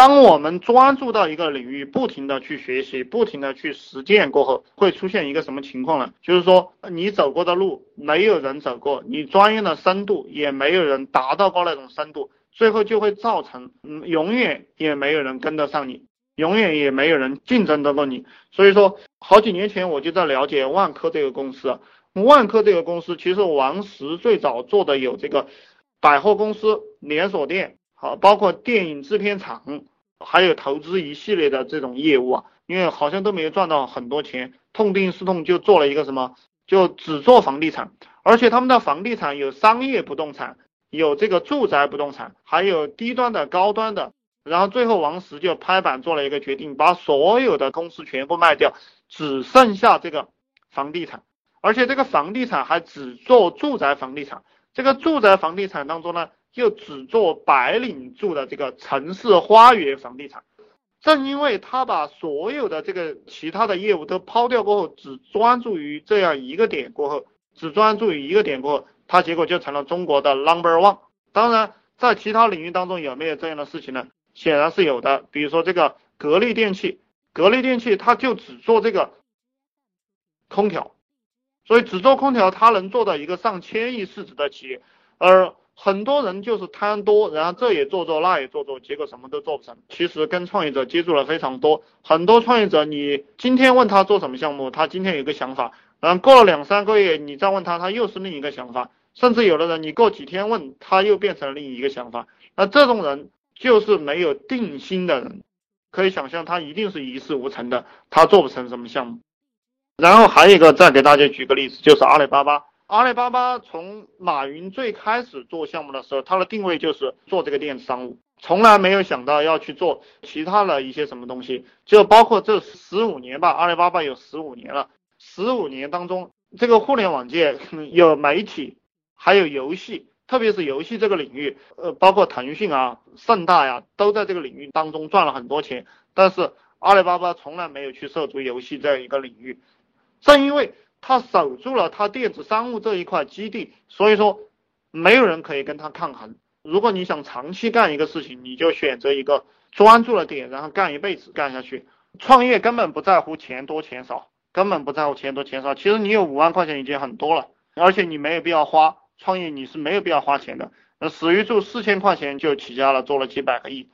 当我们专注到一个领域，不停的去学习，不停的去实践过后，会出现一个什么情况呢？就是说，你走过的路没有人走过，你专业的深度也没有人达到过那种深度，最后就会造成，嗯，永远也没有人跟得上你，永远也没有人竞争得过你。所以说，好几年前我就在了解万科这个公司，万科这个公司其实王石最早做的有这个百货公司连锁店。好，包括电影制片厂，还有投资一系列的这种业务啊，因为好像都没有赚到很多钱，痛定思痛就做了一个什么，就只做房地产，而且他们的房地产有商业不动产，有这个住宅不动产，还有低端的、高端的，然后最后王石就拍板做了一个决定，把所有的公司全部卖掉，只剩下这个房地产，而且这个房地产还只做住宅房地产，这个住宅房地产当中呢。就只做白领住的这个城市花园房地产，正因为他把所有的这个其他的业务都抛掉过后，只专注于这样一个点过后，只专注于一个点过后，他结果就成了中国的 number one。当然，在其他领域当中有没有这样的事情呢？显然是有的。比如说这个格力电器，格力电器它就只做这个空调，所以只做空调，它能做到一个上千亿市值的企业，而。很多人就是贪多，然后这也做做，那也做做，结果什么都做不成。其实跟创业者接触了非常多，很多创业者，你今天问他做什么项目，他今天有个想法，然后过了两三个月，你再问他，他又是另一个想法。甚至有的人，你过几天问他，又变成了另一个想法。那这种人就是没有定心的人，可以想象他一定是一事无成的，他做不成什么项目。然后还有一个，再给大家举个例子，就是阿里巴巴。阿里巴巴从马云最开始做项目的时候，它的定位就是做这个电子商务，从来没有想到要去做其他的一些什么东西。就包括这十五年吧，阿里巴巴有十五年了，十五年当中，这个互联网界有媒体，还有游戏，特别是游戏这个领域，呃，包括腾讯啊、盛大呀，都在这个领域当中赚了很多钱。但是阿里巴巴从来没有去涉足游戏这样一个领域，正因为。他守住了他电子商务这一块基地，所以说没有人可以跟他抗衡。如果你想长期干一个事情，你就选择一个专注的点，然后干一辈子干下去。创业根本不在乎钱多钱少，根本不在乎钱多钱少。其实你有五万块钱已经很多了，而且你没有必要花。创业你是没有必要花钱的。那史玉柱四千块钱就起家了，做了几百个亿。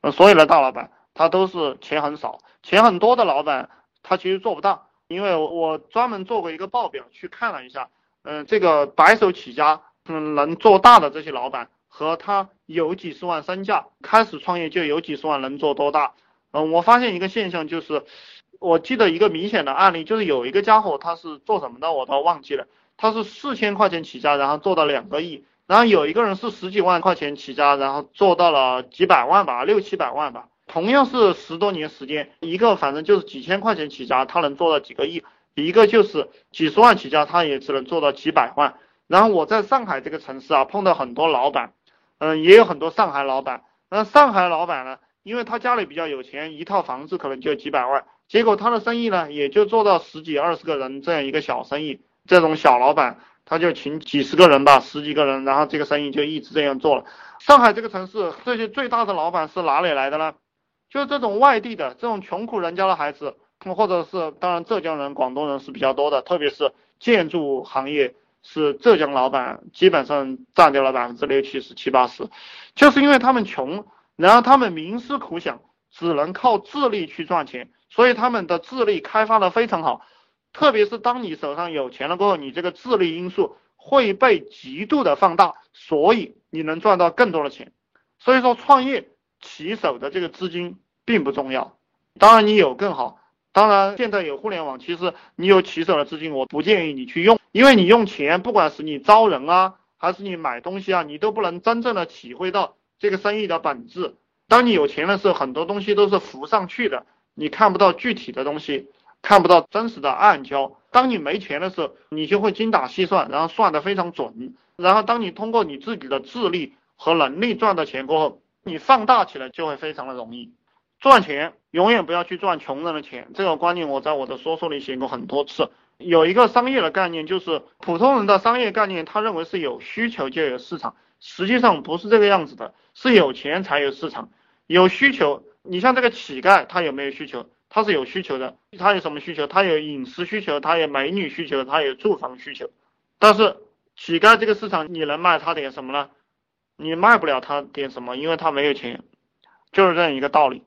呃，所有的大老板他都是钱很少，钱很多的老板他其实做不大。因为我我专门做过一个报表去看了一下，嗯，这个白手起家，嗯，能做大的这些老板和他有几十万身价，开始创业就有几十万，能做多大？嗯，我发现一个现象就是，我记得一个明显的案例，就是有一个家伙他是做什么的，我都忘记了，他是四千块钱起家，然后做到两个亿，然后有一个人是十几万块钱起家，然后做到了几百万吧，六七百万吧。同样是十多年时间，一个反正就是几千块钱起家，他能做到几个亿；一个就是几十万起家，他也只能做到几百万。然后我在上海这个城市啊，碰到很多老板，嗯，也有很多上海老板。那上海老板呢，因为他家里比较有钱，一套房子可能就几百万，结果他的生意呢，也就做到十几二十个人这样一个小生意。这种小老板，他就请几十个人吧，十几个人，然后这个生意就一直这样做了。上海这个城市，这些最大的老板是哪里来的呢？就这种外地的这种穷苦人家的孩子，或者是当然浙江人、广东人是比较多的，特别是建筑行业是浙江老板基本上占掉了百分之六七十七八十，就是因为他们穷，然后他们冥思苦想，只能靠智力去赚钱，所以他们的智力开发的非常好，特别是当你手上有钱了过后，你这个智力因素会被极度的放大，所以你能赚到更多的钱，所以说创业。起手的这个资金并不重要，当然你有更好。当然现在有互联网，其实你有起手的资金，我不建议你去用，因为你用钱，不管是你招人啊，还是你买东西啊，你都不能真正的体会到这个生意的本质。当你有钱的时候，很多东西都是浮上去的，你看不到具体的东西，看不到真实的暗礁。当你没钱的时候，你就会精打细算，然后算得非常准。然后当你通过你自己的智力和能力赚到钱过后，你放大起来就会非常的容易。赚钱永远不要去赚穷人的钱。这个观念我在我的说说里写过很多次。有一个商业的概念就是普通人的商业概念他认为是有需求就有市场。实际上不是这个样子的是有钱才有市场。有需求你像这个乞丐他有没有需求？他是有需求的。他有什么需求？他有饮食需求他有美女需求他有住房需求。但是乞丐这个市场你能卖他点什么呢？你卖不了他点什么因为他没有钱。就是这样一个道理。